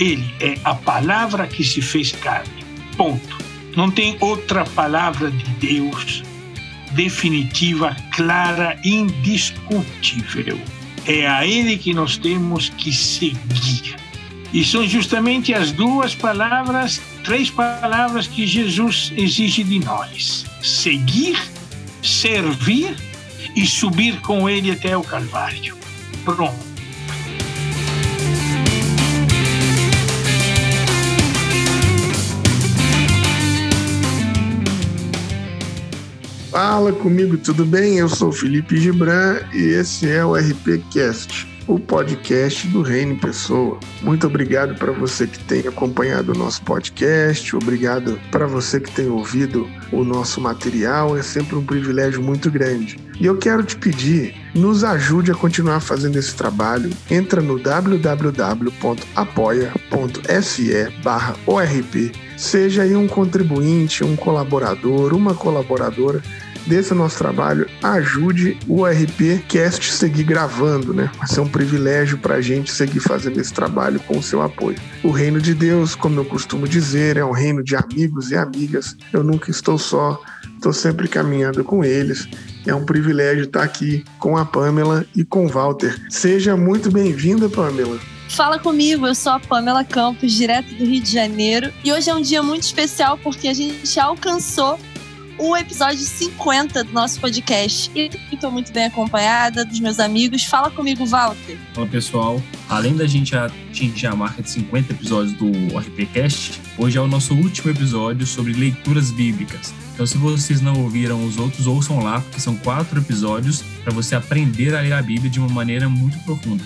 Ele é a palavra que se fez carne. Ponto. Não tem outra palavra de Deus definitiva, clara, indiscutível. É a Ele que nós temos que seguir. E são justamente as duas palavras, três palavras que Jesus exige de nós: seguir, servir e subir com Ele até o Calvário. Pronto. Fala comigo, tudo bem? Eu sou Felipe Gibran e esse é o RPcast, o podcast do Reino Pessoa. Muito obrigado para você que tem acompanhado o nosso podcast, obrigado para você que tem ouvido o nosso material, é sempre um privilégio muito grande. E eu quero te pedir, nos ajude a continuar fazendo esse trabalho. Entra no www.apoia.se/orp Seja aí um contribuinte, um colaborador, uma colaboradora desse nosso trabalho, ajude o RP Cast seguir gravando, né? Vai ser um privilégio para a gente seguir fazendo esse trabalho com o seu apoio. O reino de Deus, como eu costumo dizer, é um reino de amigos e amigas. Eu nunca estou só, estou sempre caminhando com eles. É um privilégio estar aqui com a Pamela e com o Walter. Seja muito bem-vinda, Pamela. Fala comigo, eu sou a Pamela Campos, direto do Rio de Janeiro. E hoje é um dia muito especial porque a gente alcançou o episódio 50 do nosso podcast. E estou muito bem acompanhada dos meus amigos. Fala comigo, Walter. Fala pessoal, além da gente atingir a marca de 50 episódios do RPCast, hoje é o nosso último episódio sobre leituras bíblicas. Então, se vocês não ouviram os outros, ouçam lá, porque são quatro episódios para você aprender a ler a Bíblia de uma maneira muito profunda.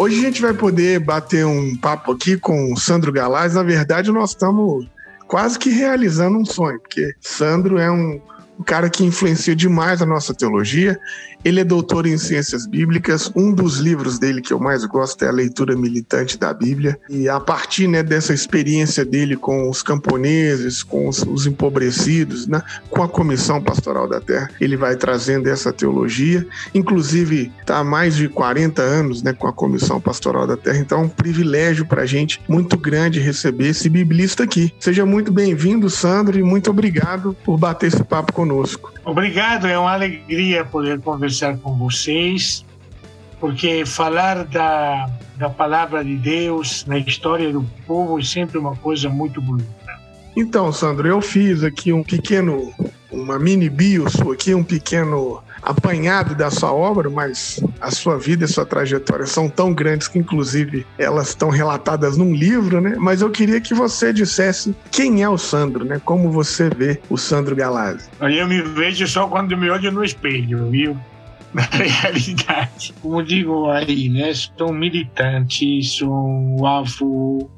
Hoje a gente vai poder bater um papo aqui com o Sandro Galaz. Na verdade, nós estamos quase que realizando um sonho, porque Sandro é um, um cara que influencia demais a nossa teologia. Ele é doutor em ciências bíblicas. Um dos livros dele que eu mais gosto é a leitura militante da Bíblia. E a partir né, dessa experiência dele com os camponeses, com os, os empobrecidos, né, com a Comissão Pastoral da Terra, ele vai trazendo essa teologia. Inclusive, está há mais de 40 anos né, com a Comissão Pastoral da Terra. Então, é um privilégio para a gente muito grande receber esse biblista aqui. Seja muito bem-vindo, Sandro, e muito obrigado por bater esse papo conosco. Obrigado, é uma alegria poder conversar com vocês, porque falar da, da palavra de Deus na história do povo é sempre uma coisa muito bonita. Então, Sandro, eu fiz aqui um pequeno, uma mini bio sua aqui, um pequeno apanhado da sua obra, mas a sua vida e sua trajetória são tão grandes que, inclusive, elas estão relatadas num livro, né? Mas eu queria que você dissesse quem é o Sandro, né? Como você vê o Sandro Galazzi. Eu me vejo só quando me olho no espelho, viu? Na realidade, como digo aí, né? Sou militante, sou avô,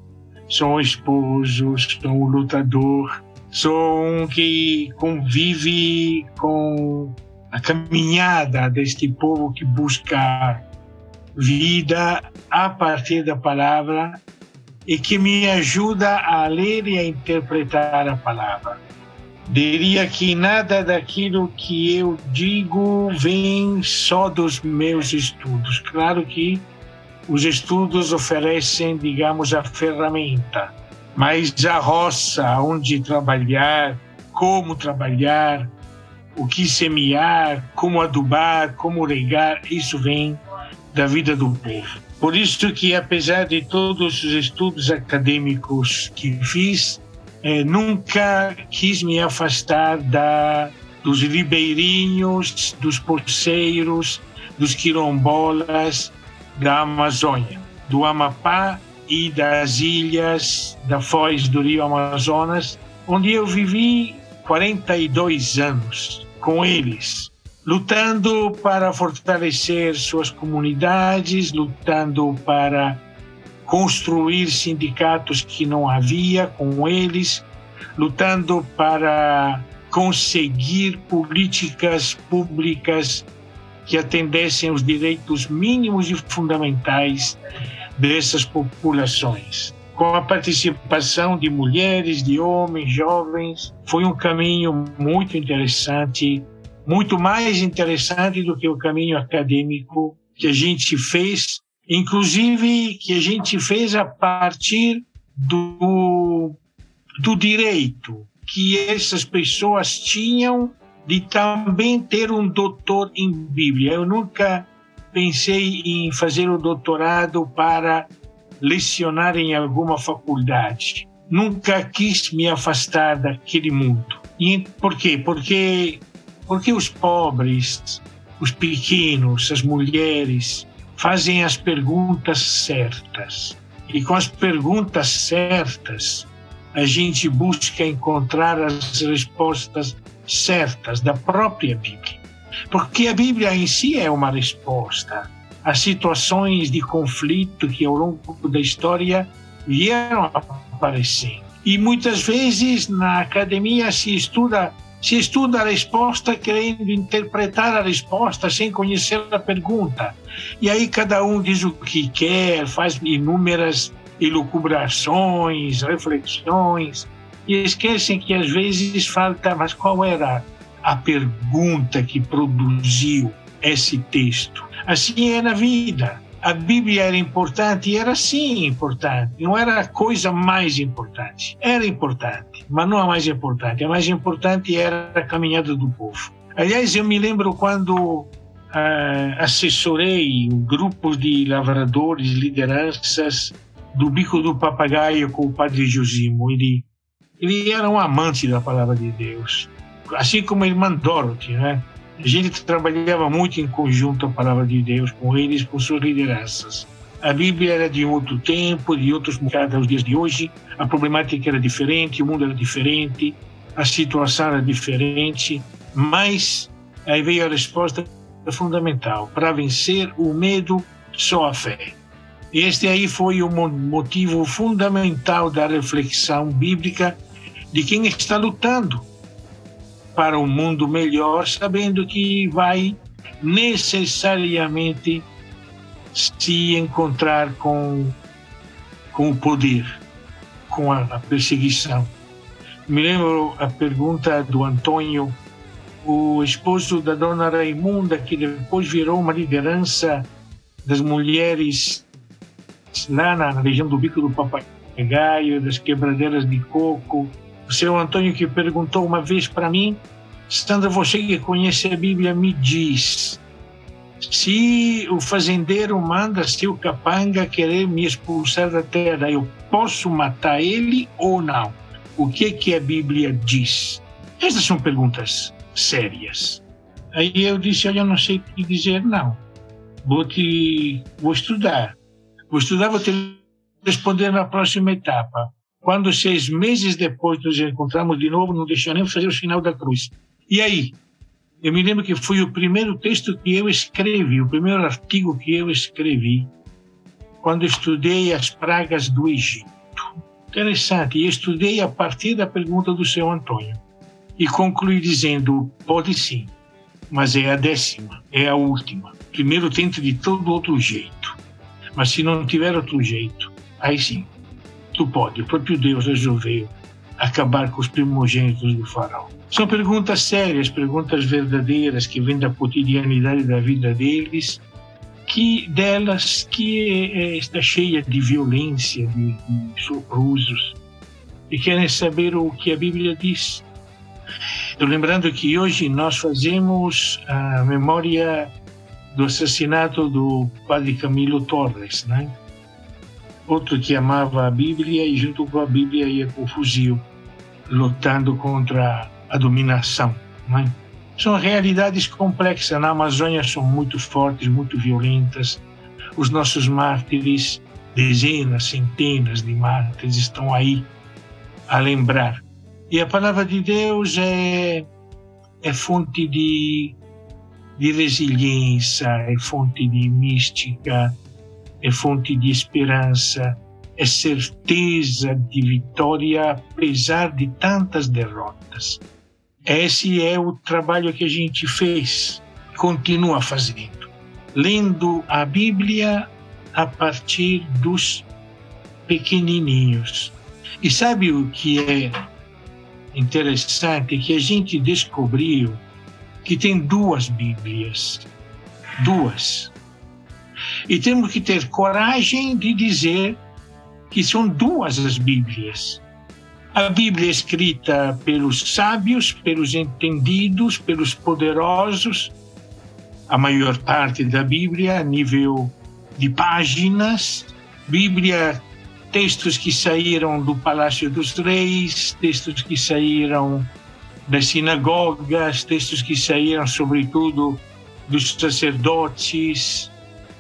sou esposo, sou lutador, sou um que convive com a caminhada deste povo que busca vida a partir da palavra e que me ajuda a ler e a interpretar a palavra. Diria que nada daquilo que eu digo vem só dos meus estudos. Claro que os estudos oferecem, digamos, a ferramenta, mas a roça, onde trabalhar, como trabalhar, o que semear, como adubar, como regar, isso vem da vida do povo. Por isso que, apesar de todos os estudos acadêmicos que fiz, eh, nunca quis me afastar da, dos ribeirinhos, dos porceiros, dos quilombolas da Amazônia, do Amapá e das ilhas da foz do rio Amazonas, onde eu vivi 42 anos com eles, lutando para fortalecer suas comunidades, lutando para construir sindicatos que não havia com eles, lutando para conseguir políticas públicas que atendessem aos direitos mínimos e fundamentais dessas populações com a participação de mulheres, de homens, jovens. Foi um caminho muito interessante muito mais interessante do que o caminho acadêmico que a gente fez, inclusive que a gente fez a partir do, do direito que essas pessoas tinham de também ter um doutor em Bíblia. Eu nunca pensei em fazer o doutorado para lecionar em alguma faculdade. Nunca quis me afastar daquele mundo. E por quê? Porque porque os pobres, os pequenos, as mulheres fazem as perguntas certas. E com as perguntas certas, a gente busca encontrar as respostas certas da própria Bíblia. Porque a Bíblia em si é uma resposta às situações de conflito que ao longo da história vieram aparecendo. E muitas vezes na academia se estuda se estuda a resposta querendo interpretar a resposta sem conhecer a pergunta. E aí cada um diz o que quer, faz inúmeras elucubrações, reflexões, e esquecem que às vezes falta, mas qual era a pergunta que produziu esse texto? Assim é na vida. A Bíblia era importante era sim importante. Não era a coisa mais importante. Era importante, mas não a mais importante. A mais importante era a caminhada do povo. Aliás, eu me lembro quando uh, assessorei grupos de lavradores, lideranças do bico do papagaio com o padre Josimo. Ele, ele era um amante da palavra de Deus, assim como a irmã Dorothy, né? A gente trabalhava muito em conjunto a palavra de Deus com eles, com suas lideranças. A Bíblia era de outro tempo, de outros mercados aos dias de hoje. A problemática era diferente, o mundo era diferente, a situação era diferente, mas aí veio a resposta fundamental: para vencer o medo, só a fé. Este aí foi o motivo fundamental da reflexão bíblica de quem está lutando para um mundo melhor, sabendo que vai necessariamente se encontrar com, com o poder, com a, a perseguição. Me lembro a pergunta do Antônio, o esposo da dona Raimunda, que depois virou uma liderança das mulheres lá na região do Bico do Papagaio, das quebradeiras de coco. O seu Antônio que perguntou uma vez para mim, Sandra, você que conhece a Bíblia, me diz, se o fazendeiro manda seu capanga querer me expulsar da terra, eu posso matar ele ou não? O que que a Bíblia diz? Essas são perguntas sérias. Aí eu disse, olha, eu não sei o que dizer, não. Vou te, vou estudar. Vou estudar, vou te responder na próxima etapa. Quando seis meses depois nos encontramos de novo, não deixou nem fazer o sinal da cruz. E aí? Eu me lembro que foi o primeiro texto que eu escrevi, o primeiro artigo que eu escrevi, quando estudei as pragas do Egito. Interessante. E estudei a partir da pergunta do seu Antônio. E concluí dizendo: pode sim, mas é a décima, é a última. Primeiro tenta de todo outro jeito. Mas se não tiver outro jeito, aí sim, tu pode. O próprio Deus resolveu acabar com os primogênitos do faraó. São perguntas sérias, perguntas verdadeiras que vêm da cotidianidade da vida deles, que delas que é, está cheia de violência, de, de soprusos, e querem saber o que a Bíblia diz. Estou lembrando que hoje nós fazemos a memória do assassinato do padre Camilo Torres, né? Outro que amava a Bíblia e junto com a Bíblia ia com o fuzil, lutando contra a dominação. Né? São realidades complexas. Na Amazônia são muito fortes, muito violentas. Os nossos mártires, dezenas, centenas de mártires, estão aí a lembrar. E a palavra de Deus é, é fonte de de resiliência, é fonte de mística, é fonte de esperança, é certeza de vitória apesar de tantas derrotas. Esse é o trabalho que a gente fez, continua fazendo, lendo a Bíblia a partir dos pequenininhos. E sabe o que é interessante? Que a gente descobriu que tem duas Bíblias. Duas. E temos que ter coragem de dizer que são duas as Bíblias. A Bíblia escrita pelos sábios, pelos entendidos, pelos poderosos, a maior parte da Bíblia a nível de páginas, Bíblia, textos que saíram do Palácio dos Reis, textos que saíram das sinagogas, textos que saíram, sobretudo, dos sacerdotes,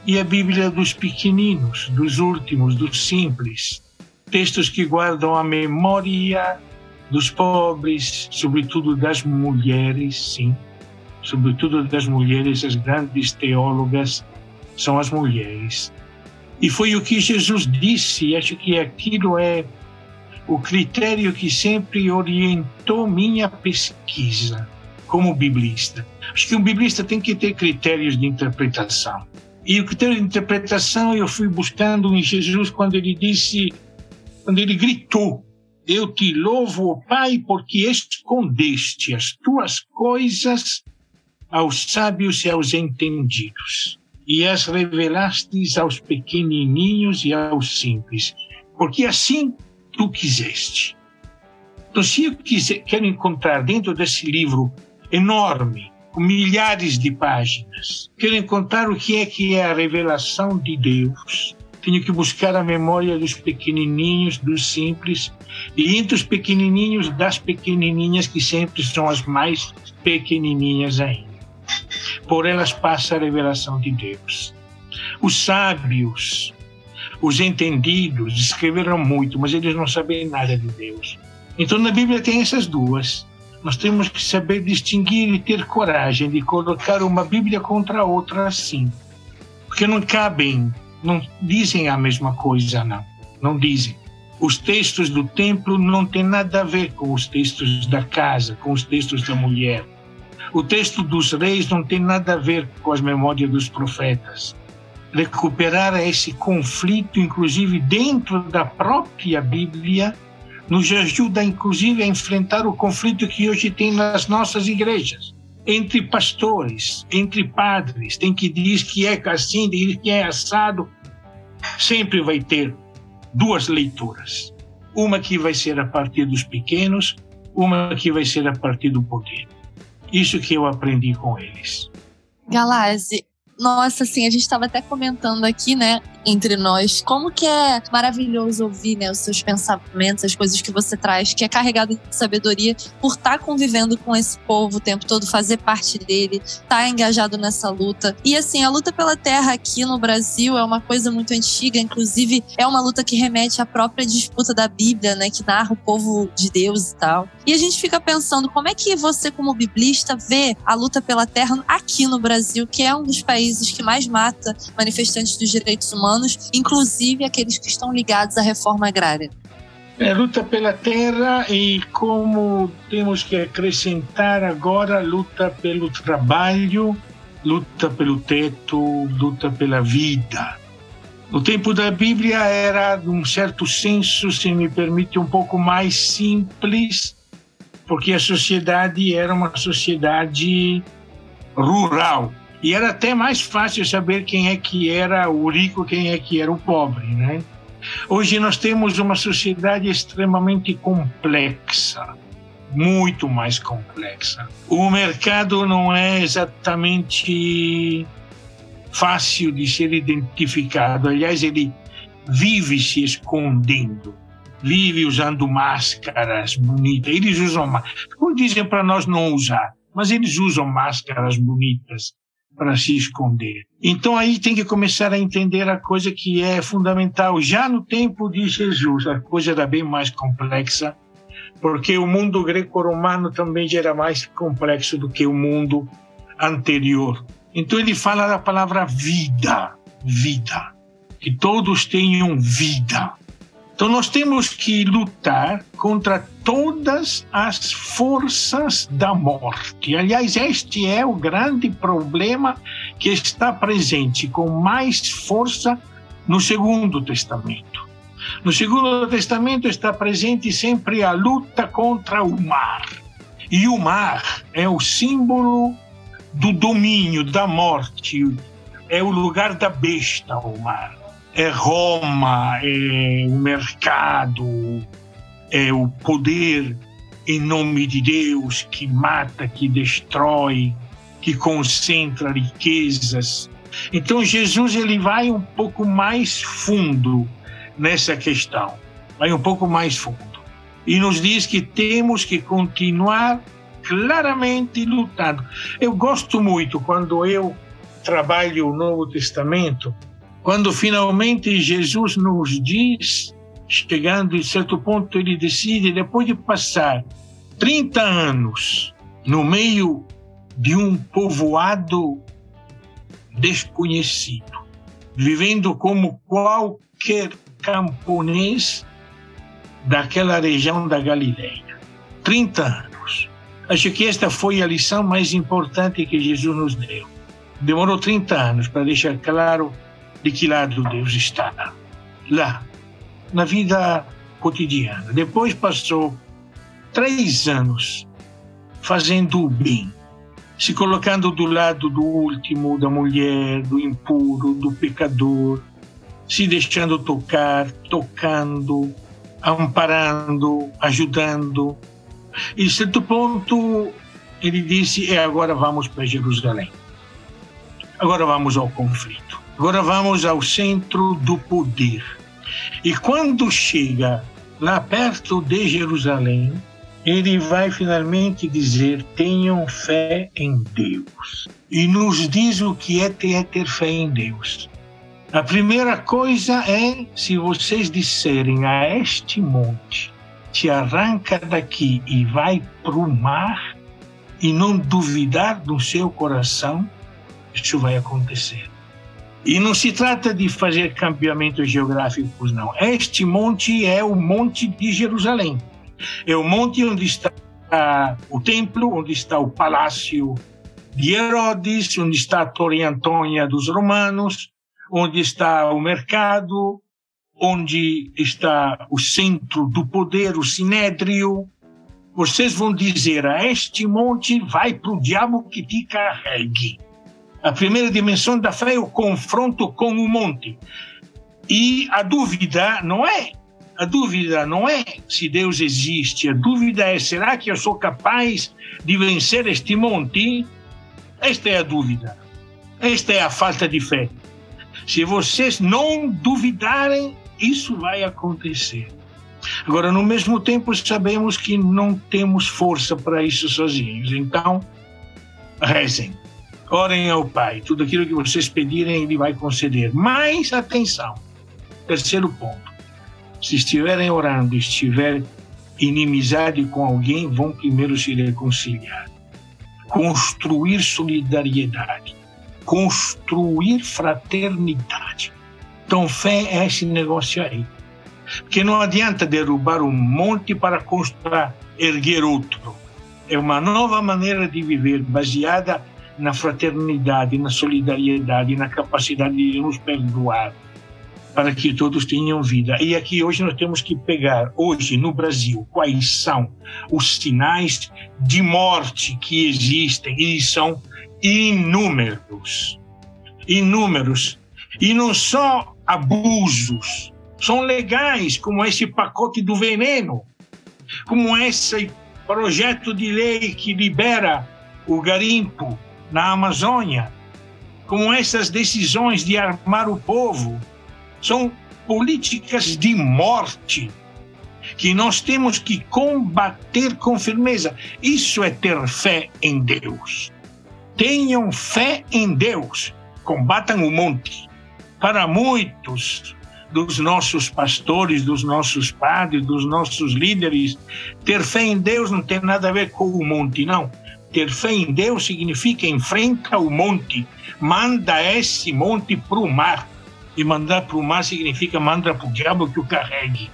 e a Bíblia dos pequeninos, dos últimos, dos simples. Textos que guardam a memória dos pobres, sobretudo das mulheres, sim, sobretudo das mulheres, as grandes teólogas são as mulheres. E foi o que Jesus disse, acho que aquilo é o critério que sempre orientou minha pesquisa como biblista. Acho que um biblista tem que ter critérios de interpretação. E o critério de interpretação eu fui buscando em Jesus quando ele disse, quando ele gritou: Eu te louvo, Pai, porque escondeste as tuas coisas aos sábios e aos entendidos, e as revelastes aos pequenininhos e aos simples, porque assim tu quiseste. Então, se eu quiser, quero encontrar dentro desse livro enorme, milhares de páginas, quero encontrar o que é que é a revelação de Deus, tenho que buscar a memória dos pequenininhos, dos simples, e entre os pequenininhos, das pequenininhas, que sempre são as mais pequenininhas ainda. Por elas passa a revelação de Deus. Os sábios os entendidos escreveram muito, mas eles não sabem nada de Deus. Então na Bíblia tem essas duas. Nós temos que saber distinguir e ter coragem de colocar uma Bíblia contra outra assim. Porque não cabem, não dizem a mesma coisa, não. Não dizem. Os textos do templo não têm nada a ver com os textos da casa, com os textos da mulher. O texto dos reis não tem nada a ver com as memórias dos profetas recuperar esse conflito, inclusive dentro da própria Bíblia, nos ajuda, inclusive, a enfrentar o conflito que hoje tem nas nossas igrejas. Entre pastores, entre padres, tem que diz que é assim, diz que é assado. Sempre vai ter duas leituras. Uma que vai ser a partir dos pequenos, uma que vai ser a partir do poder. Isso que eu aprendi com eles. Galazzi, nossa, assim, a gente estava até comentando aqui, né, entre nós, como que é maravilhoso ouvir, né, os seus pensamentos, as coisas que você traz, que é carregado de sabedoria por estar tá convivendo com esse povo o tempo todo, fazer parte dele, estar tá engajado nessa luta. E assim, a luta pela terra aqui no Brasil é uma coisa muito antiga, inclusive é uma luta que remete à própria disputa da Bíblia, né, que narra o povo de Deus e tal. E a gente fica pensando como é que você, como biblista, vê a luta pela terra aqui no Brasil, que é um dos países que mais mata manifestantes dos direitos humanos, inclusive aqueles que estão ligados à reforma agrária. É luta pela terra e como temos que acrescentar agora luta pelo trabalho, luta pelo teto, luta pela vida. No tempo da Bíblia era, num certo senso, se me permite, um pouco mais simples, porque a sociedade era uma sociedade rural. E era até mais fácil saber quem é que era o rico, quem é que era o pobre, né? Hoje nós temos uma sociedade extremamente complexa, muito mais complexa. O mercado não é exatamente fácil de ser identificado. Aliás, ele vive se escondendo vive usando máscaras bonitas. Eles usam máscaras. Como dizem para nós não usar, mas eles usam máscaras bonitas para se esconder. Então aí tem que começar a entender a coisa que é fundamental. Já no tempo de Jesus, a coisa era bem mais complexa, porque o mundo greco-romano também já era mais complexo do que o mundo anterior. Então ele fala da palavra vida, vida, que todos tenham vida. Então nós temos que lutar contra todas as forças da morte. Aliás, este é o grande problema que está presente com mais força no Segundo Testamento. No Segundo Testamento está presente sempre a luta contra o mar. E o mar é o símbolo do domínio, da morte. É o lugar da besta, o mar. É Roma, é o mercado, é o poder em nome de Deus que mata, que destrói, que concentra riquezas. Então Jesus ele vai um pouco mais fundo nessa questão, vai um pouco mais fundo e nos diz que temos que continuar claramente lutando. Eu gosto muito quando eu trabalho o Novo Testamento, quando finalmente Jesus nos diz, chegando em certo ponto, ele decide, depois de passar 30 anos no meio de um povoado desconhecido, vivendo como qualquer camponês daquela região da Galileia. 30 anos. Acho que esta foi a lição mais importante que Jesus nos deu. Demorou 30 anos para deixar claro de que lado Deus está. Lá, na vida cotidiana. Depois passou três anos fazendo o bem, se colocando do lado do último, da mulher, do impuro, do pecador, se deixando tocar, tocando, amparando, ajudando. E, certo ponto, ele disse: é, agora vamos para Jerusalém. Agora vamos ao conflito. Agora vamos ao centro do poder. E quando chega lá perto de Jerusalém, ele vai finalmente dizer: tenham fé em Deus. E nos diz o que é ter, ter fé em Deus. A primeira coisa é se vocês disserem a este monte, te arranca daqui e vai para o mar, e não duvidar no seu coração, isso vai acontecer. E não se trata de fazer campeamentos geográficos, não. Este monte é o Monte de Jerusalém. É o monte onde está o templo, onde está o palácio de Herodes, onde está a Torre Antônia dos romanos, onde está o mercado, onde está o centro do poder, o sinédrio. Vocês vão dizer a este monte, vai para o diabo que te carregue. A primeira dimensão da fé é o confronto com o monte. E a dúvida não é a dúvida não é se Deus existe, a dúvida é: será que eu sou capaz de vencer este monte? Esta é a dúvida. Esta é a falta de fé. Se vocês não duvidarem, isso vai acontecer. Agora, no mesmo tempo, sabemos que não temos força para isso sozinhos. Então, rezem, orem ao Pai. Tudo aquilo que vocês pedirem, Ele vai conceder. Mas, atenção, terceiro ponto se estiverem orando, estiver inimizade com alguém, vão primeiro se reconciliar. Construir solidariedade, construir fraternidade. Então, fé é esse negócio aí. Porque não adianta derrubar um monte para construir, erguer outro. É uma nova maneira de viver baseada na fraternidade, na solidariedade, na capacidade de nos perdoar para que todos tenham vida. E aqui hoje nós temos que pegar, hoje no Brasil, quais são os sinais de morte que existem, e são inúmeros. Inúmeros. E não só abusos, são legais, como esse pacote do veneno, como esse projeto de lei que libera o garimpo na Amazônia, como essas decisões de armar o povo, são políticas de morte que nós temos que combater com firmeza. Isso é ter fé em Deus. Tenham fé em Deus. Combatam o monte. Para muitos dos nossos pastores, dos nossos padres, dos nossos líderes, ter fé em Deus não tem nada a ver com o monte, não. Ter fé em Deus significa enfrenta o monte, manda esse monte para o mar. E mandar para o mar significa manda para o diabo que o carregue.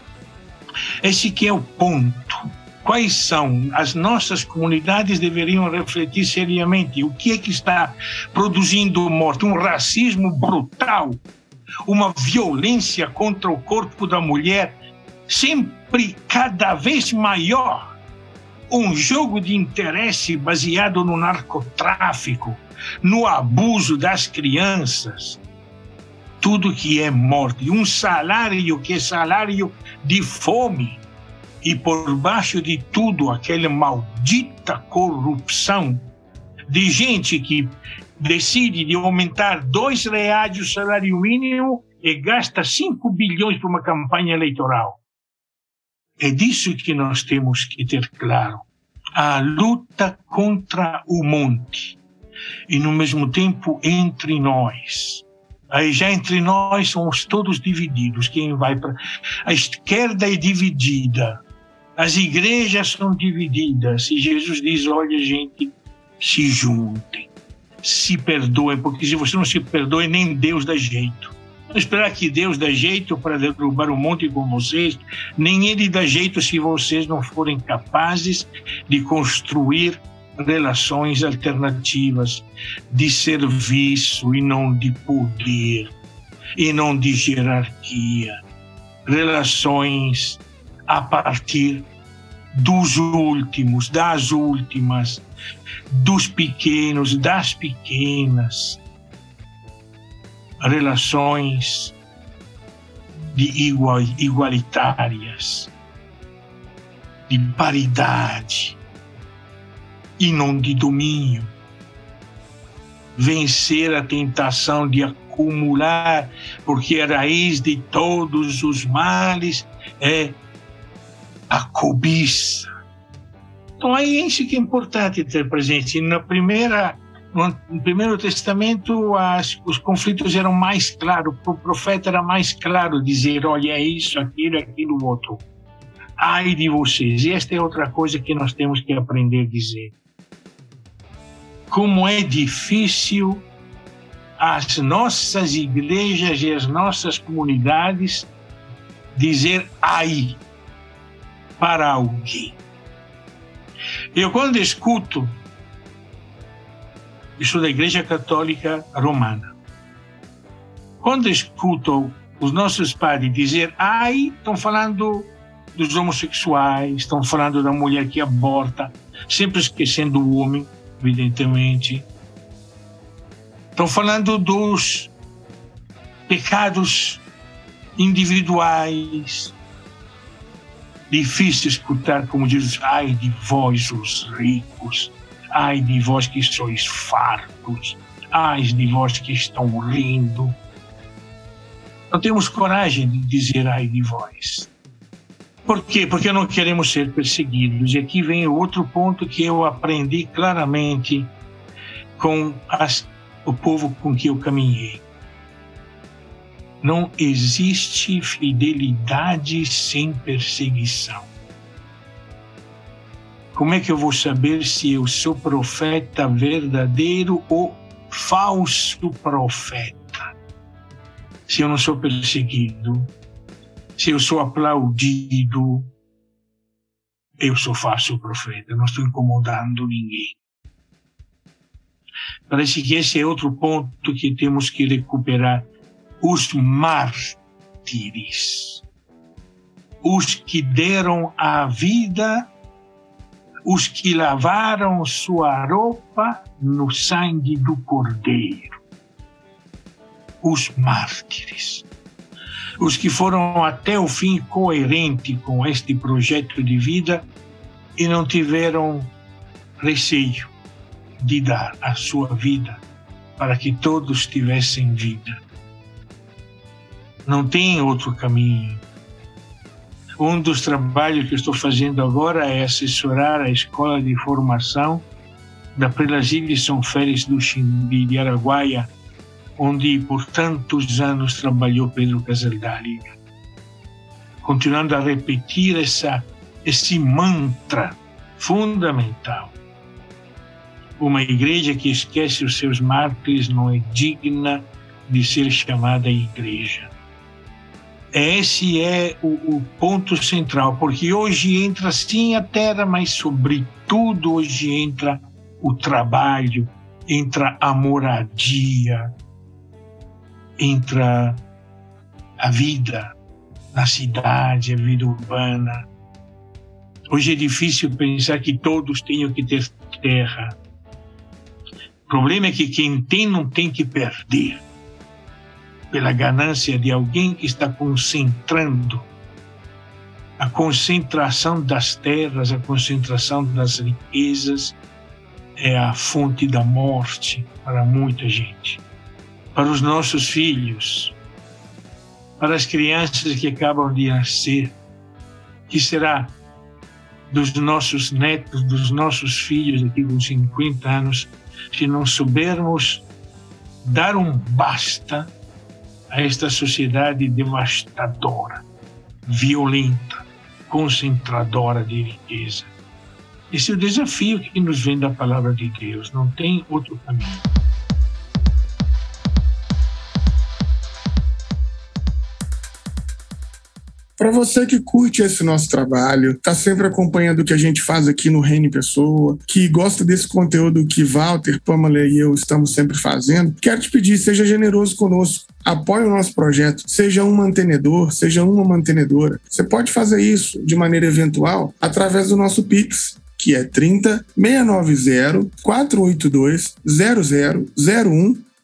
Esse que é o ponto. Quais são? As nossas comunidades deveriam refletir seriamente o que é que está produzindo morte, um racismo brutal, uma violência contra o corpo da mulher sempre cada vez maior, um jogo de interesse baseado no narcotráfico, no abuso das crianças, tudo que é morte, um salário que é salário de fome, e por baixo de tudo aquela maldita corrupção de gente que decide de aumentar dois reais o salário mínimo e gasta 5 bilhões para uma campanha eleitoral. É disso que nós temos que ter claro. A luta contra o monte e, no mesmo tempo, entre nós. Aí já entre nós somos todos divididos. Quem vai para a esquerda é dividida, as igrejas são divididas. E Jesus diz: olha, gente, se juntem, se perdoem, porque se você não se perdoa, nem Deus dá jeito. Esperar que Deus dá jeito para derrubar o monte com vocês, nem Ele dá jeito se vocês não forem capazes de construir relações alternativas de serviço e não de poder, e não de hierarquia. Relações a partir dos últimos, das últimas, dos pequenos, das pequenas. Relações de igual, igualitárias, de paridade e não de domínio. Vencer a tentação de acumular, porque a raiz de todos os males é a cobiça. Então é isso que é importante ter presente. Na primeira, no primeiro testamento, as, os conflitos eram mais claros. O profeta era mais claro dizer, olha, é isso, aquilo, aquilo, outro. Ai de vocês. E esta é outra coisa que nós temos que aprender a dizer. Como é difícil as nossas igrejas e as nossas comunidades dizer ai para alguém. Eu, quando escuto, isso da Igreja Católica Romana, quando escuto os nossos padres dizer, ai, estão falando dos homossexuais, estão falando da mulher que aborta, sempre esquecendo o homem, evidentemente. Estão falando dos pecados individuais, Difícil escutar, como diz, ai de vós os ricos, ai de vós que sois fartos, ai de vós que estão rindo. Não temos coragem de dizer ai de vós. Por quê? Porque não queremos ser perseguidos. E aqui vem outro ponto que eu aprendi claramente com as, o povo com que eu caminhei. Não existe fidelidade sem perseguição. Como é que eu vou saber se eu sou profeta verdadeiro ou falso profeta? Se eu não sou perseguido, se eu sou aplaudido, eu sou falso profeta, não estou incomodando ninguém. Parece que esse é outro ponto que temos que recuperar os mártires, os que deram a vida, os que lavaram sua roupa no sangue do Cordeiro, os mártires, os que foram até o fim coerente com este projeto de vida e não tiveram receio de dar a sua vida para que todos tivessem vida. Não tem outro caminho. Um dos trabalhos que estou fazendo agora é assessorar a escola de formação da Prelasile São Félix do Ximbi de Araguaia, onde por tantos anos trabalhou Pedro Casaldáliga. Continuando a repetir essa, esse mantra fundamental. Uma igreja que esquece os seus mártires não é digna de ser chamada igreja. Esse é o, o, ponto central, porque hoje entra sim a terra, mas sobretudo hoje entra o trabalho, entra a moradia, entra a vida na cidade, a vida urbana. Hoje é difícil pensar que todos tenham que ter terra. O problema é que quem tem não tem que perder pela ganância de alguém que está concentrando a concentração das terras, a concentração das riquezas é a fonte da morte para muita gente. Para os nossos filhos, para as crianças que acabam de nascer, que será dos nossos netos, dos nossos filhos aqui com 50 anos, se não soubermos dar um basta a esta sociedade devastadora, violenta, concentradora de riqueza. Esse é o desafio que nos vem da palavra de Deus, não tem outro caminho. Para você que curte esse nosso trabalho, tá sempre acompanhando o que a gente faz aqui no Reino Pessoa, que gosta desse conteúdo que Walter, Pamela e eu estamos sempre fazendo, quero te pedir, seja generoso conosco. Apoie o nosso projeto, seja um mantenedor, seja uma mantenedora. Você pode fazer isso de maneira eventual através do nosso Pix, que é 30 690 482 0001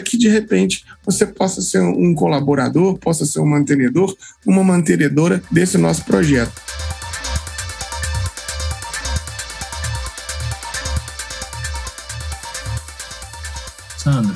que de repente você possa ser um colaborador, possa ser um mantenedor, uma mantenedora desse nosso projeto. Sandra,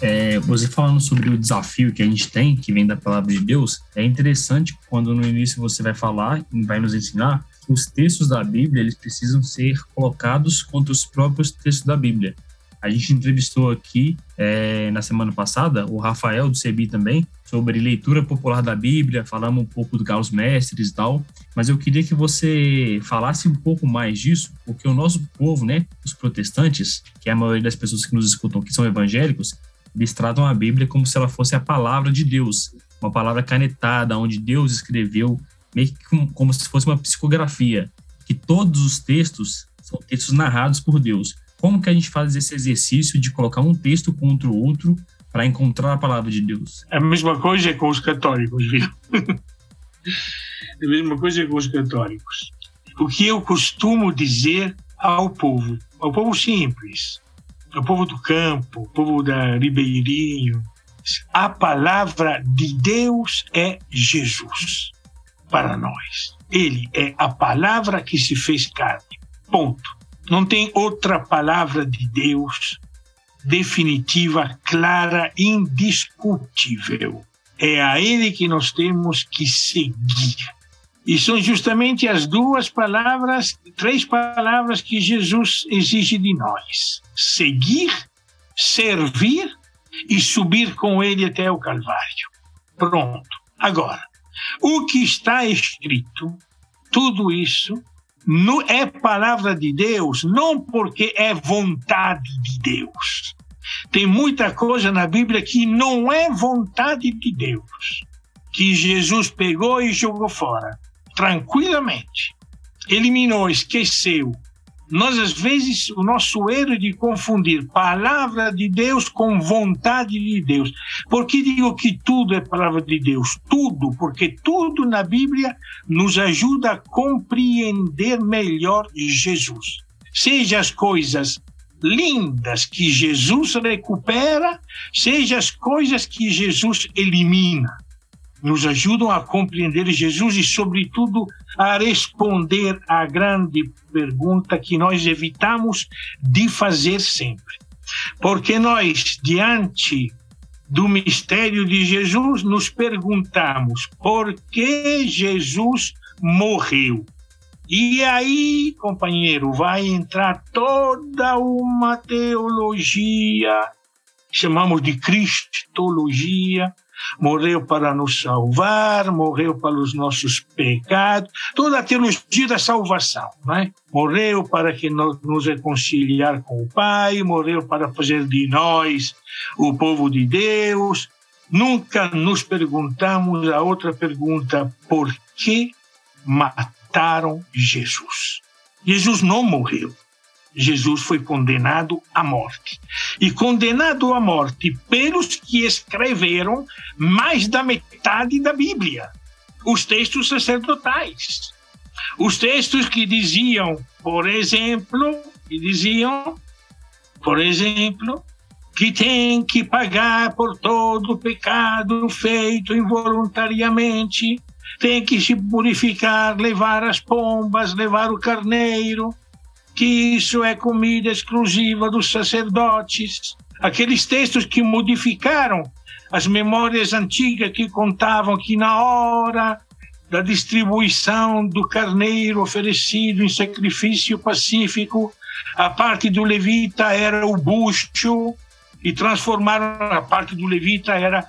é, você falando sobre o desafio que a gente tem, que vem da palavra de Deus, é interessante quando no início você vai falar e vai nos ensinar que os textos da Bíblia eles precisam ser colocados contra os próprios textos da Bíblia. A gente entrevistou aqui é, na semana passada o Rafael do CEBI também sobre leitura popular da Bíblia, falamos um pouco do Carlos Mestres e tal, mas eu queria que você falasse um pouco mais disso, porque o nosso povo, né, os protestantes, que é a maioria das pessoas que nos escutam que são evangélicos, eles tratam a Bíblia como se ela fosse a palavra de Deus, uma palavra canetada, onde Deus escreveu, meio que como se fosse uma psicografia, que todos os textos são textos narrados por Deus. Como que a gente faz esse exercício de colocar um texto contra o outro para encontrar a palavra de Deus? A mesma coisa com os católicos, viu? a mesma coisa com os católicos. O que eu costumo dizer ao povo, ao povo simples, ao povo do campo, ao povo da Ribeirinho, a palavra de Deus é Jesus para nós. Ele é a palavra que se fez carne. Ponto. Não tem outra palavra de Deus definitiva, clara, indiscutível. É a Ele que nós temos que seguir. E são justamente as duas palavras, três palavras que Jesus exige de nós: seguir, servir e subir com Ele até o Calvário. Pronto. Agora, o que está escrito, tudo isso no, é palavra de Deus, não porque é vontade de Deus. Tem muita coisa na Bíblia que não é vontade de Deus, que Jesus pegou e jogou fora, tranquilamente. Eliminou, esqueceu, nós, às vezes, o nosso erro de confundir palavra de Deus com vontade de Deus. Por que digo que tudo é palavra de Deus? Tudo, porque tudo na Bíblia nos ajuda a compreender melhor Jesus. Seja as coisas lindas que Jesus recupera, seja as coisas que Jesus elimina nos ajudam a compreender Jesus e, sobretudo, a responder à grande pergunta que nós evitamos de fazer sempre. Porque nós, diante do mistério de Jesus, nos perguntamos por que Jesus morreu. E aí, companheiro, vai entrar toda uma teologia, chamamos de cristologia, morreu para nos salvar, morreu para os nossos pecados, toda a teologia da salvação, não é? Morreu para que nos reconciliar com o Pai, morreu para fazer de nós o povo de Deus. Nunca nos perguntamos a outra pergunta: por que mataram Jesus? Jesus não morreu. Jesus foi condenado à morte. E condenado à morte pelos que escreveram mais da metade da Bíblia, os textos sacerdotais. Os textos que diziam, por exemplo, que diziam, por exemplo, que tem que pagar por todo o pecado feito involuntariamente, tem que se purificar, levar as pombas, levar o carneiro, que isso é comida exclusiva dos sacerdotes. Aqueles textos que modificaram as memórias antigas que contavam que na hora da distribuição do carneiro oferecido em sacrifício pacífico, a parte do levita era o bucho e transformaram a parte do levita era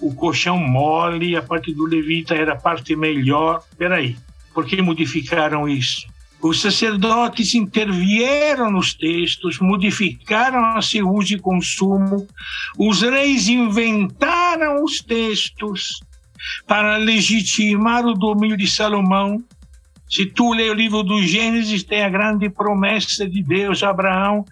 o colchão mole, a parte do levita era a parte melhor. Peraí, por que modificaram isso? Os sacerdotes intervieram nos textos, modificaram a seu uso e consumo. Os reis inventaram os textos para legitimar o domínio de Salomão. Se tu lê o livro do Gênesis, tem a grande promessa de Deus a Abraão: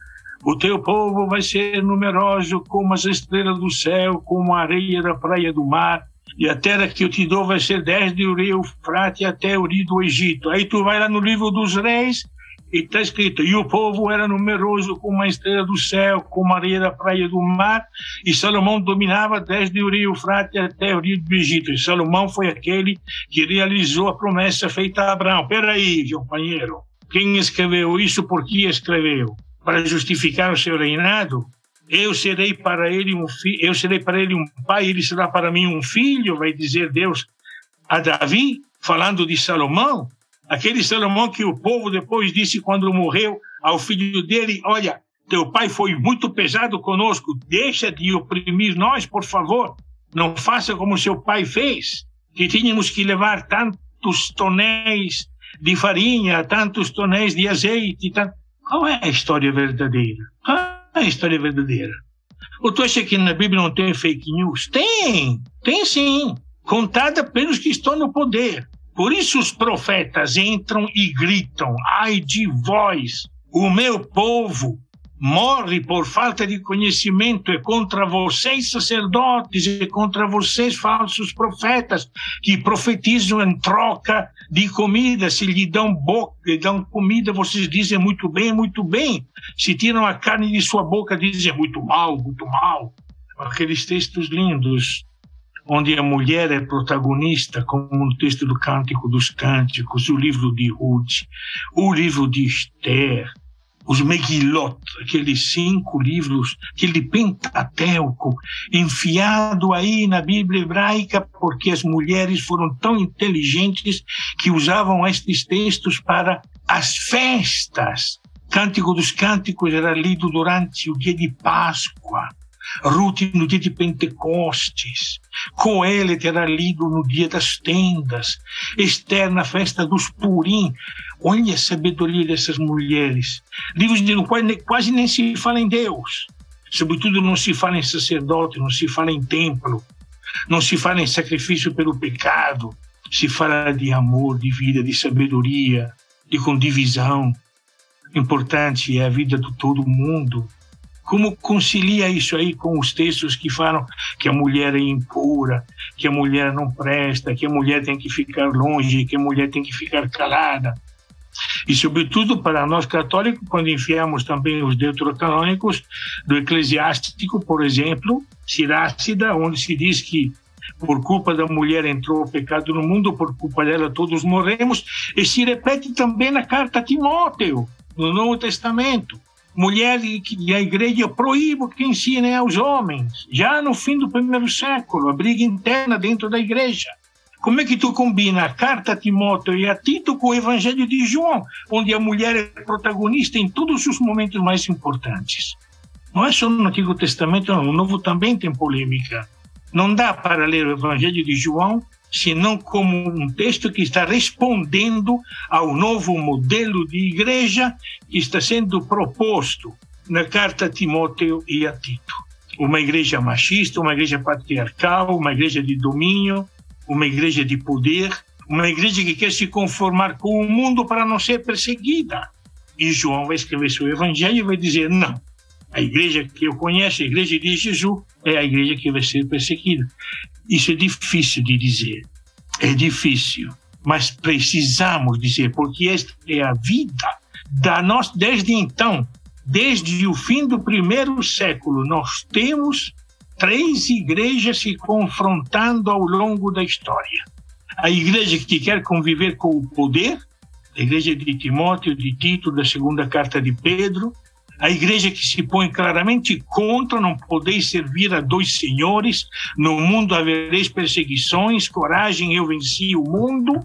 o teu povo vai ser numeroso como as estrelas do céu, como a areia da praia do mar e a terra que eu te dou vai ser desde o rio Frate até o rio do Egito. Aí tu vai lá no livro dos reis e está escrito, e o povo era numeroso como a estrela do céu, como a areia da praia do mar, e Salomão dominava desde o rio Frate até o rio do Egito. E Salomão foi aquele que realizou a promessa feita a Abraão. Peraí, companheiro, quem escreveu isso, por que escreveu? Para justificar o seu reinado? Eu serei para ele um filho, eu serei para ele um pai, ele será para mim um filho, vai dizer Deus a Davi, falando de Salomão, aquele Salomão que o povo depois disse quando morreu ao filho dele, olha, teu pai foi muito pesado conosco, deixa de oprimir nós, por favor, não faça como seu pai fez, que tínhamos que levar tantos tonéis de farinha, tantos tonéis de azeite, tant... qual é a história verdadeira? A história verdadeira. Ou tu acha que na Bíblia não tem fake news? Tem, tem sim, contada pelos que estão no poder. Por isso os profetas entram e gritam: ai de vós, o meu povo morre por falta de conhecimento, é contra vocês, sacerdotes, é contra vocês, falsos profetas, que profetizam em troca de comida. Se lhe dão boca, lhe dão comida, vocês dizem muito bem, muito bem. Se tiram a carne de sua boca, dizem muito mal, muito mal. Aqueles textos lindos, onde a mulher é protagonista, como no texto do Cântico dos Cânticos, o livro de Ruth, o livro de Esther, os Megilot, aqueles cinco livros, aquele Pentateuco, enfiado aí na Bíblia hebraica, porque as mulheres foram tão inteligentes que usavam estes textos para as festas. Cântico dos Cânticos era lido durante o dia de Páscoa. Ruth no dia de Pentecostes, Coelet era lido no dia das tendas, Esther na festa dos Purim. Olha a sabedoria dessas mulheres. Livros de quase, quase nem se fala em Deus. Sobretudo não se fala em sacerdote, não se fala em templo, não se fala em sacrifício pelo pecado. Se fala de amor, de vida, de sabedoria, de condivisão. Importante é a vida de todo mundo como concilia isso aí com os textos que falam que a mulher é impura, que a mulher não presta, que a mulher tem que ficar longe, que a mulher tem que ficar calada? E, sobretudo, para nós católicos, quando enfiamos também os deuterocanônicos do Eclesiástico, por exemplo, Sirácida, onde se diz que por culpa da mulher entrou o pecado no mundo, por culpa dela todos morremos, e se repete também na carta a Timóteo, no Novo Testamento mulher e a igreja proíbe que ensinem aos homens. Já no fim do primeiro século, a briga interna dentro da igreja. Como é que tu combina a carta a Timóteo e a Tito com o Evangelho de João, onde a mulher é protagonista em todos os momentos mais importantes? Não é só no Antigo Testamento, no Novo também tem polêmica. Não dá para ler o Evangelho de João senão como um texto que está respondendo ao novo modelo de igreja que está sendo proposto na carta a Timóteo e a Tito. Uma igreja machista, uma igreja patriarcal, uma igreja de domínio, uma igreja de poder, uma igreja que quer se conformar com o mundo para não ser perseguida. E João vai escrever seu evangelho e vai dizer: não, a igreja que eu conheço, a igreja de Jesus, é a igreja que vai ser perseguida. Isso é difícil de dizer. É difícil. Mas precisamos dizer, porque esta é a vida da nós desde então. Desde o fim do primeiro século, nós temos três igrejas se confrontando ao longo da história. A igreja que quer conviver com o poder, a igreja de Timóteo, de Tito, da segunda carta de Pedro, a igreja que se põe claramente contra, não podeis servir a dois senhores, no mundo havereis perseguições, coragem, eu venci o mundo,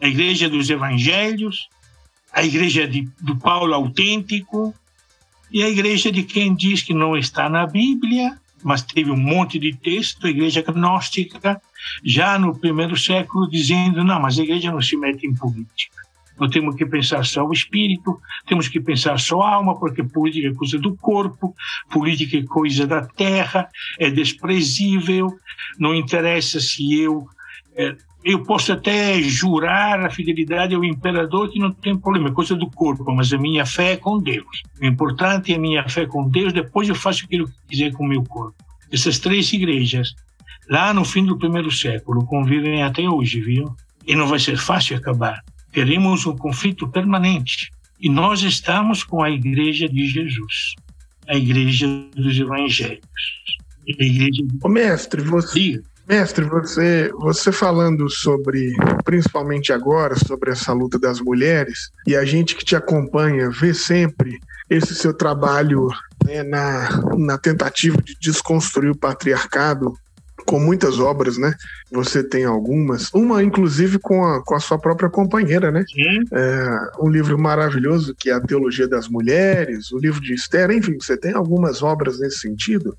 a igreja dos evangelhos, a igreja de, do Paulo autêntico, e a igreja de quem diz que não está na Bíblia, mas teve um monte de texto, a igreja gnóstica, já no primeiro século, dizendo: não, mas a igreja não se mete em política. Nós temos que pensar só o espírito, temos que pensar só a alma, porque política é coisa do corpo, política é coisa da terra, é desprezível, não interessa se eu. É, eu posso até jurar a fidelidade ao imperador, que não tem problema, é coisa do corpo, mas a minha fé é com Deus. O importante é a minha fé com Deus, depois eu faço aquilo que quiser com o meu corpo. Essas três igrejas, lá no fim do primeiro século, convivem até hoje, viu? E não vai ser fácil acabar teremos um conflito permanente. E nós estamos com a Igreja de Jesus, a Igreja dos Evangelhos. A igreja... Ô, mestre, você, mestre, você, você falando sobre, principalmente agora, sobre essa luta das mulheres, e a gente que te acompanha vê sempre esse seu trabalho né, na, na tentativa de desconstruir o patriarcado com muitas obras, né? Você tem algumas, uma inclusive com a, com a sua própria companheira, né? Sim. É, um livro maravilhoso que é a Teologia das Mulheres, o livro de Esther, enfim, você tem algumas obras nesse sentido.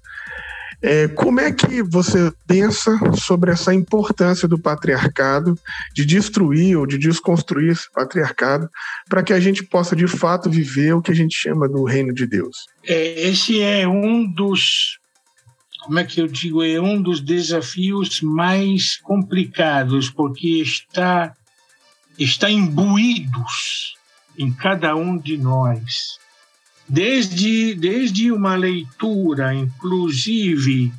É, como é que você pensa sobre essa importância do patriarcado, de destruir ou de desconstruir esse patriarcado, para que a gente possa de fato viver o que a gente chama do reino de Deus? É, esse é um dos como é que eu digo, é um dos desafios mais complicados, porque está, está imbuídos em cada um de nós. Desde, desde uma leitura, inclusive,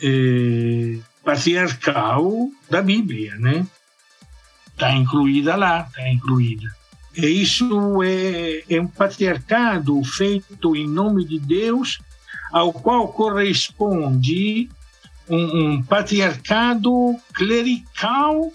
eh, patriarcal da Bíblia, né? Está incluída lá, está incluída. E isso é, é um patriarcado feito em nome de Deus ao qual corresponde um, um patriarcado clerical,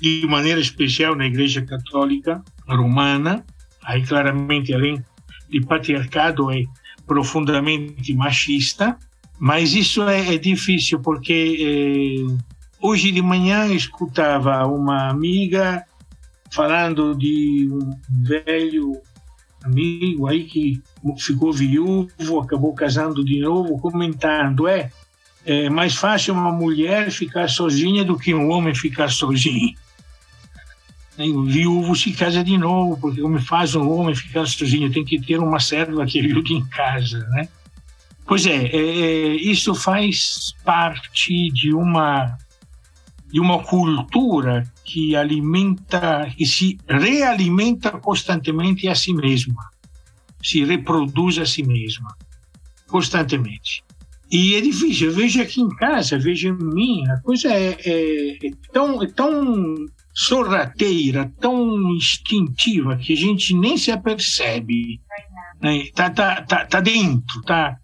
de maneira especial na Igreja Católica Romana, aí claramente além de patriarcado é profundamente machista, mas isso é, é difícil porque eh, hoje de manhã escutava uma amiga falando de um velho amigo aí que ficou viúvo, acabou casando de novo, comentando: é, é mais fácil uma mulher ficar sozinha do que um homem ficar sozinho. O viúvo se casa de novo, porque como faz um homem ficar sozinho? Tem que ter uma serva que ajude em casa, né? Pois é, é, é isso faz parte de uma de uma cultura que alimenta, que se realimenta constantemente a si mesma, se reproduz a si mesma, constantemente. E é difícil, eu vejo aqui em casa, vejo em mim, a coisa é, é, é tão, é tão sorrateira, tão instintiva, que a gente nem se apercebe. Né? Tá, tá, tá, tá dentro, tá,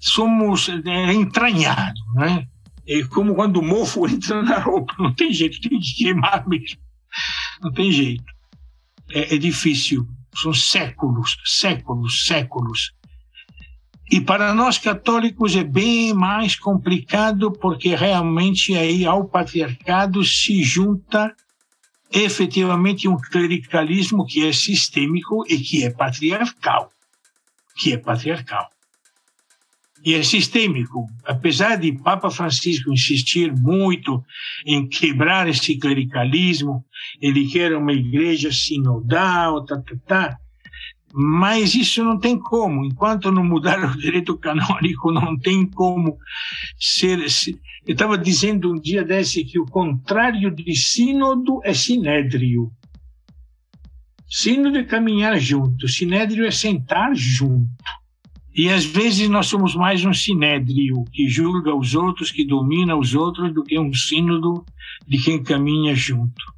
somos é, entranhado, né? É como quando o mofo entra na roupa, não tem jeito, tem que queimar mesmo. Não tem jeito. É, é difícil. São séculos, séculos, séculos. E para nós católicos é bem mais complicado, porque realmente aí ao patriarcado se junta efetivamente um clericalismo que é sistêmico e que é patriarcal. Que é patriarcal. E é sistêmico. Apesar de Papa Francisco insistir muito em quebrar esse clericalismo, ele quer uma igreja sinodal, tá, tá, tá, mas isso não tem como. Enquanto não mudar o direito canônico, não tem como ser. Eu estava dizendo um dia desse que o contrário de sínodo é sinédrio. Sínodo é caminhar junto, sinédrio é sentar junto. E às vezes nós somos mais um sinédrio que julga os outros, que domina os outros, do que um sínodo de quem caminha junto.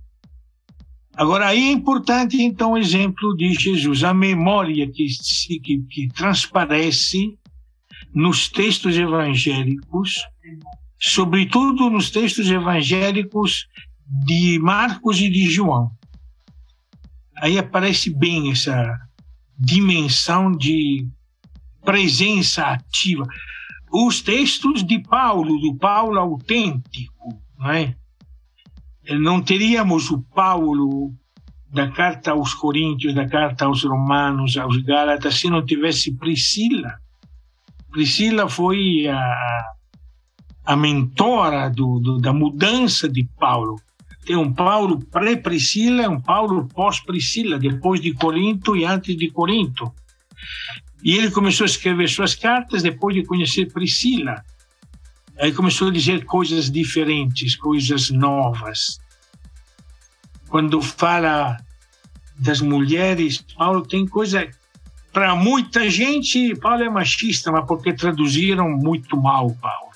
Agora, aí é importante, então, o exemplo de Jesus, a memória que, que, que transparece nos textos evangélicos, sobretudo nos textos evangélicos de Marcos e de João. Aí aparece bem essa dimensão de presença ativa. Os textos de Paulo, do Paulo autêntico, não é? Não teríamos o Paulo da carta aos Coríntios, da carta aos Romanos, aos Gálatas, se não tivesse Priscila. Priscila foi a, a mentora do, do, da mudança de Paulo. Tem um Paulo pré-Priscila, um Paulo pós-Priscila, depois de Corinto e antes de Corinto. E ele começou a escrever suas cartas depois de conhecer Priscila. Aí começou a dizer coisas diferentes, coisas novas. Quando fala das mulheres, Paulo tem coisa. Para muita gente, Paulo é machista, mas porque traduziram muito mal Paulo.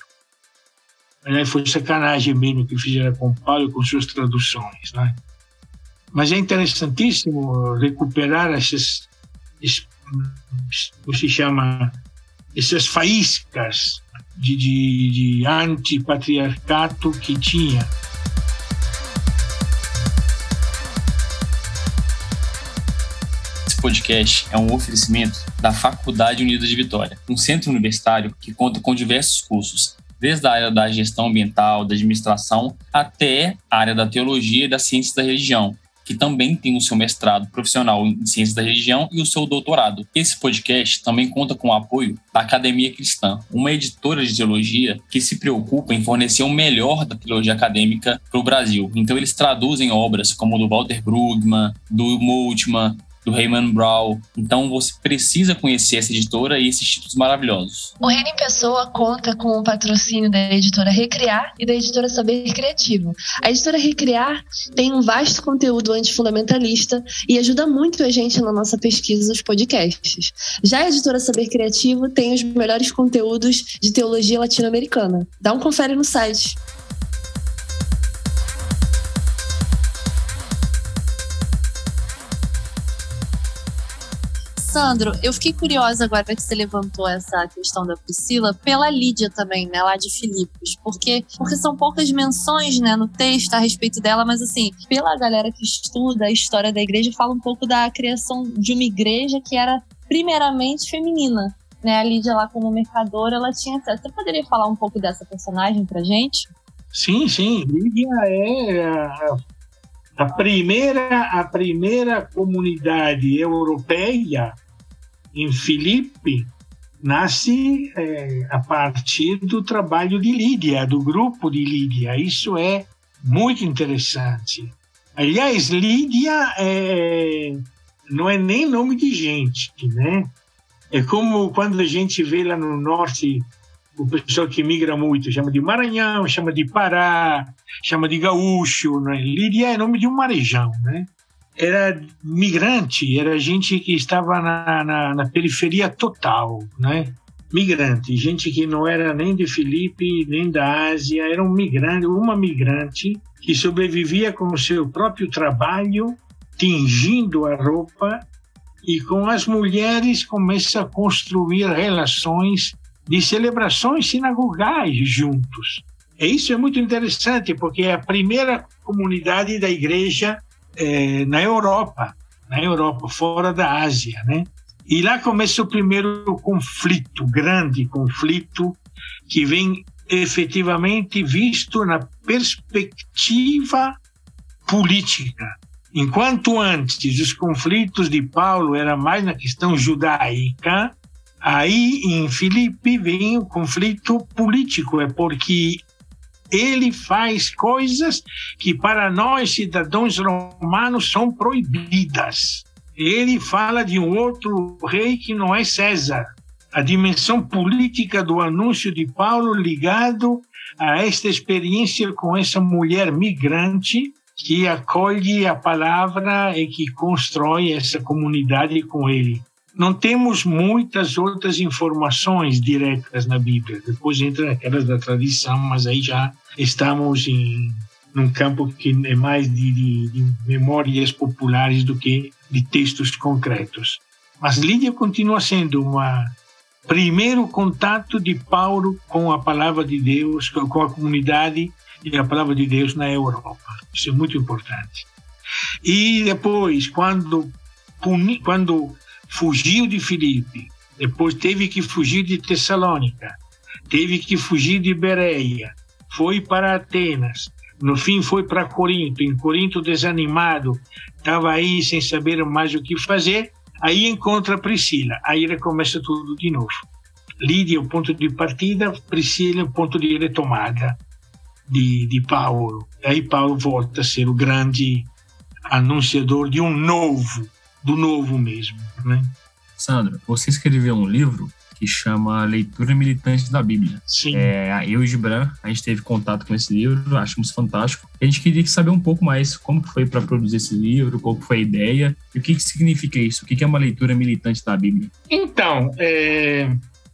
Aí foi sacanagem mesmo que fizeram com Paulo com suas traduções, né? Mas é interessantíssimo recuperar essas, como se chama, essas faíscas de, de, de antipatriarcato que tinha. Podcast é um oferecimento da Faculdade Unida de Vitória, um centro universitário que conta com diversos cursos, desde a área da gestão ambiental, da administração, até a área da teologia e das ciências da religião, que também tem o seu mestrado profissional em Ciências da Religião e o seu doutorado. Esse podcast também conta com o apoio da Academia Cristã, uma editora de teologia que se preocupa em fornecer o melhor da teologia acadêmica para o Brasil. Então, eles traduzem obras como do Walter Brugman, do Multman, do Raymond Brown. Então você precisa conhecer essa editora e esses títulos maravilhosos. O em Pessoa conta com o patrocínio da editora Recriar e da editora Saber Criativo. A editora Recriar tem um vasto conteúdo antifundamentalista e ajuda muito a gente na nossa pesquisa dos podcasts. Já a editora Saber Criativo tem os melhores conteúdos de teologia latino-americana. Dá um confere no site. Sandro, eu fiquei curiosa agora que você levantou essa questão da Priscila pela Lídia também, né, lá de Filipos, porque porque são poucas menções, né, no texto a respeito dela, mas assim, pela galera que estuda a história da igreja, fala um pouco da criação de uma igreja que era primeiramente feminina, né? A Lídia lá como mercadora, ela tinha acesso. Você poderia falar um pouco dessa personagem pra gente? Sim, sim. Lídia é a, primeira a primeira comunidade europeia em Filipe nasce é, a partir do trabalho de Lídia, do grupo de Lídia. Isso é muito interessante. Aliás, Lídia é, não é nem nome de gente, né? É como quando a gente vê lá no norte o pessoal que migra muito, chama de Maranhão, chama de Pará, chama de Gaúcho, né? É nome de um marejão, né? era migrante, era gente que estava na, na, na, periferia total, né? Migrante, gente que não era nem de Filipe, nem da Ásia, era um migrante, uma migrante que sobrevivia com o seu próprio trabalho, tingindo a roupa, e com as mulheres começa a construir relações de celebrações sinagogais juntos. E isso é muito interessante, porque é a primeira comunidade da igreja é, na Europa, na Europa, fora da Ásia, né? E lá começa o primeiro conflito, grande conflito, que vem efetivamente visto na perspectiva política. Enquanto antes os conflitos de Paulo eram mais na questão judaica, Aí, em Filipe, vem o conflito político, é porque ele faz coisas que para nós, cidadãos romanos, são proibidas. Ele fala de um outro rei que não é César. A dimensão política do anúncio de Paulo ligado a esta experiência com essa mulher migrante que acolhe a palavra e que constrói essa comunidade com ele. Não temos muitas outras informações diretas na Bíblia. Depois entra aquelas da tradição, mas aí já estamos em num campo que é mais de, de, de memórias populares do que de textos concretos. Mas Lídia continua sendo uma primeiro contato de Paulo com a palavra de Deus, com a comunidade e a palavra de Deus na Europa. Isso é muito importante. E depois, quando, quando fugiu de Filipe, depois teve que fugir de Tessalônica, teve que fugir de Bereia, foi para Atenas, no fim foi para Corinto. Em Corinto, desanimado, estava aí sem saber mais o que fazer. Aí encontra Priscila, aí recomeça tudo de novo. Lídia é o ponto de partida, Priscila é o ponto de retomada de, de Paulo. Aí Paulo volta a ser o grande anunciador de um novo, do novo mesmo. Né? Sandra, você escreveu um livro que chama Leitura Militante da Bíblia. Sim. É, eu e o Gibran, a gente teve contato com esse livro, achamos fantástico. A gente queria saber um pouco mais como foi para produzir esse livro, qual foi a ideia e o que, que significa isso, o que, que é uma leitura militante da Bíblia. Então, é,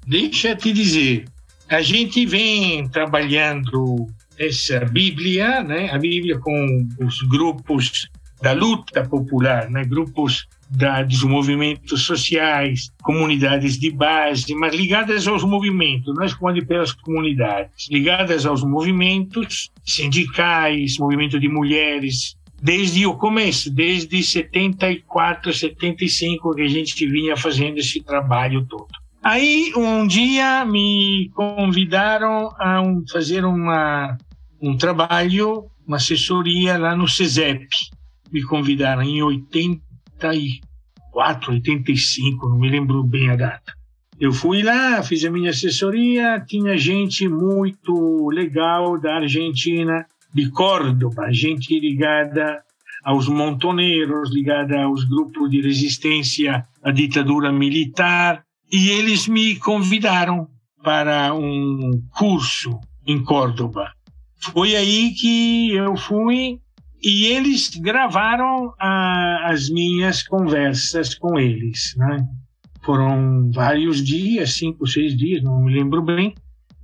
deixa eu te dizer, a gente vem trabalhando essa Bíblia, né, a Bíblia com os grupos da luta popular, né, grupos da, dos movimentos sociais, comunidades de base, mas ligadas aos movimentos, não esconde pelas comunidades, ligadas aos movimentos sindicais, movimento de mulheres, desde o começo, desde 74, 75, que a gente vinha fazendo esse trabalho todo. Aí, um dia, me convidaram a fazer uma, um trabalho, uma assessoria lá no CESEP. Me convidaram em 80 84, 85, não me lembro bem a data. Eu fui lá, fiz a minha assessoria, tinha gente muito legal da Argentina, de Córdoba, gente ligada aos montoneiros, ligada aos grupos de resistência à ditadura militar, e eles me convidaram para um curso em Córdoba. Foi aí que eu fui e eles gravaram a, as minhas conversas com eles, né? Foram vários dias, cinco, seis dias, não me lembro bem.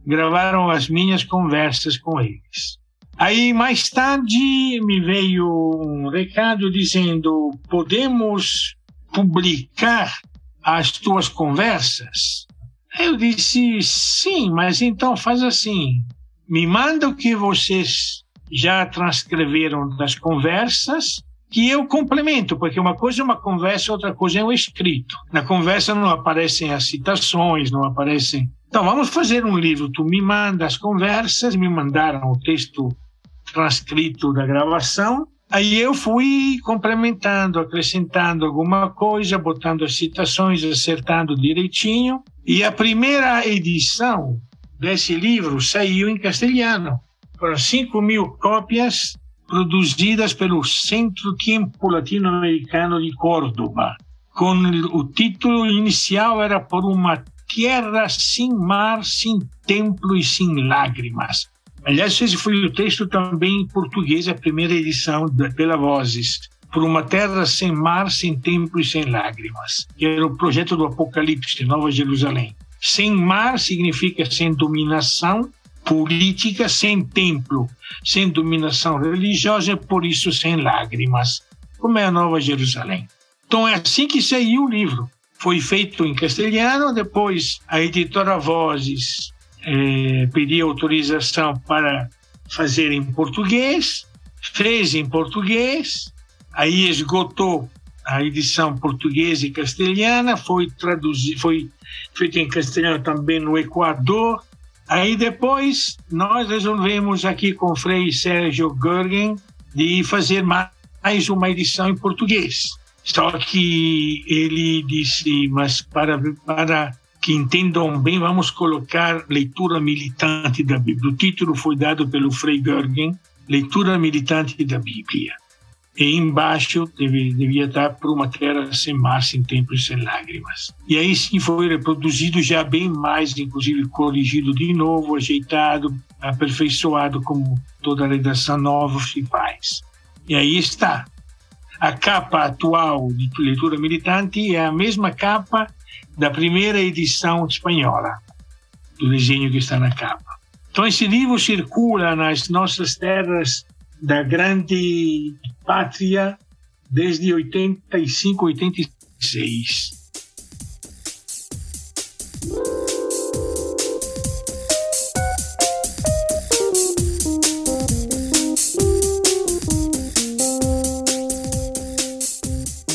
Gravaram as minhas conversas com eles. Aí, mais tarde, me veio um recado dizendo: podemos publicar as tuas conversas? Eu disse: sim, mas então faz assim: me manda o que vocês já transcreveram das conversas que eu complemento, porque uma coisa é uma conversa, outra coisa é o escrito. Na conversa não aparecem as citações, não aparecem. Então, vamos fazer um livro. Tu me manda as conversas, me mandaram o texto transcrito da gravação. Aí eu fui complementando, acrescentando alguma coisa, botando as citações, acertando direitinho. E a primeira edição desse livro saiu em castelhano para 5 mil cópias produzidas pelo Centro Tempo Latino-Americano de Córdoba. Com o título inicial era Por uma Terra sem mar, sem templo e sem lágrimas. Aliás, esse foi o texto também em português, a primeira edição pela Vozes. Por uma terra sem mar, sem templo e sem lágrimas, que era o projeto do Apocalipse Nova Jerusalém. Sem mar significa sem dominação, política sem templo, sem dominação religiosa, por isso sem lágrimas, como é a Nova Jerusalém. Então é assim que saiu o livro. Foi feito em castelhano, depois a editora Vozes é, pediu autorização para fazer em português, fez em português, aí esgotou a edição portuguesa e castelhana, foi traduzido, foi feito em castelhano também no Equador, Aí depois nós resolvemos aqui com o Frei Sérgio Görgen de fazer mais uma edição em português. Só que ele disse, mas para, para que entendam bem, vamos colocar leitura militante da Bíblia. O título foi dado pelo Frei Görgen, Leitura Militante da Bíblia. E embaixo devia estar por uma terra sem mar, sem tempo e sem lágrimas. E aí sim foi reproduzido já bem mais, inclusive corrigido de novo, ajeitado, aperfeiçoado, como toda redação nova se faz. E aí está. A capa atual de leitura militante é a mesma capa da primeira edição espanhola do desenho que está na capa. Então esse livro circula nas nossas terras da grande pátria desde 85, 86.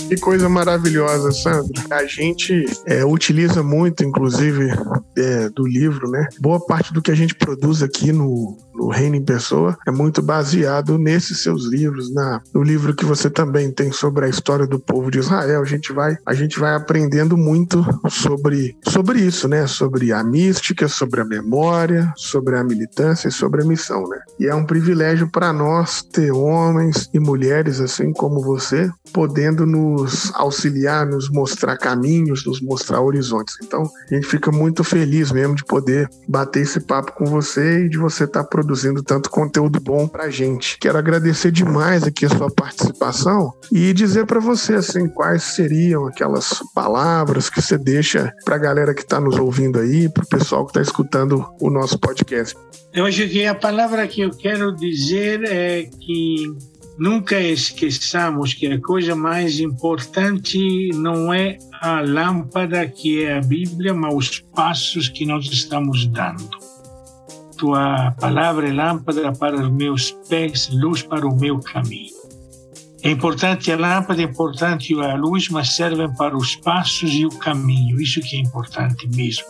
Que coisa maravilhosa, Sandro. A gente é, utiliza muito, inclusive, é, do livro, né? Boa parte do que a gente produz aqui no, no Reino em Pessoa é muito baseado nesses seus livros, na, no livro que você também tem sobre a história do povo de Israel. A gente vai, a gente vai aprendendo muito sobre, sobre isso, né? Sobre a mística, sobre a memória, sobre a militância e sobre a missão, né? E é um privilégio para nós ter homens e mulheres assim como você, podendo nos auxiliar, nos mostrar caminhos, nos mostrar horizontes. Então, a gente fica muito feliz mesmo de poder bater esse papo com você e de você estar tá produzindo tanto conteúdo bom pra gente. Quero agradecer demais aqui a sua participação e dizer para você assim quais seriam aquelas palavras que você deixa para a galera que está nos ouvindo aí, para o pessoal que está escutando o nosso podcast. Eu acho que a palavra que eu quero dizer é que nunca esqueçamos que a coisa mais importante não é a lâmpada que é a Bíblia, mas os passos que nós estamos dando tua palavra é lâmpada para os meus pés, luz para o meu caminho. É importante a lâmpada, é importante a luz, mas servem para os passos e o caminho. Isso que é importante mesmo.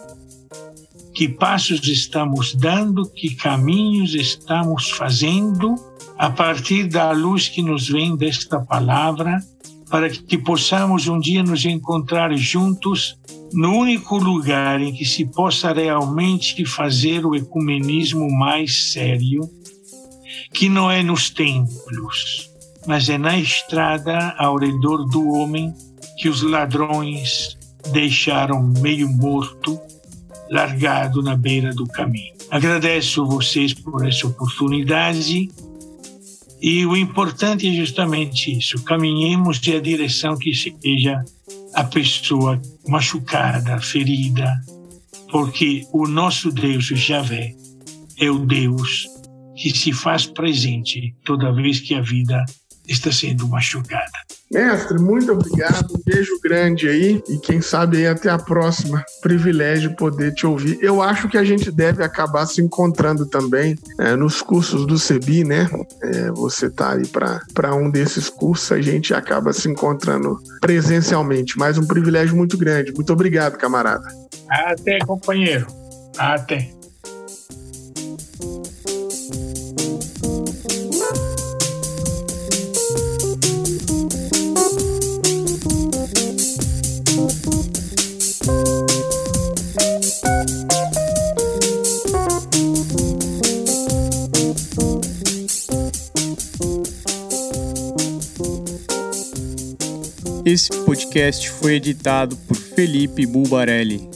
Que passos estamos dando, que caminhos estamos fazendo a partir da luz que nos vem desta palavra, para que possamos um dia nos encontrar juntos no único lugar em que se possa realmente fazer o ecumenismo mais sério, que não é nos templos, mas é na estrada ao redor do homem que os ladrões deixaram meio morto, largado na beira do caminho. Agradeço vocês por essa oportunidade e o importante é justamente isso: caminhemos em a direção que seja a pessoa machucada, ferida, porque o nosso Deus, Javé, é o Deus que se faz presente toda vez que a vida está sendo machucada. Mestre, muito obrigado. Um beijo grande aí e quem sabe aí até a próxima. Privilégio poder te ouvir. Eu acho que a gente deve acabar se encontrando também é, nos cursos do CEBI, né? É, você tá aí para um desses cursos, a gente acaba se encontrando presencialmente. Mais um privilégio muito grande. Muito obrigado, camarada. Até, companheiro. Até. Esse podcast foi editado por Felipe Bulbarelli.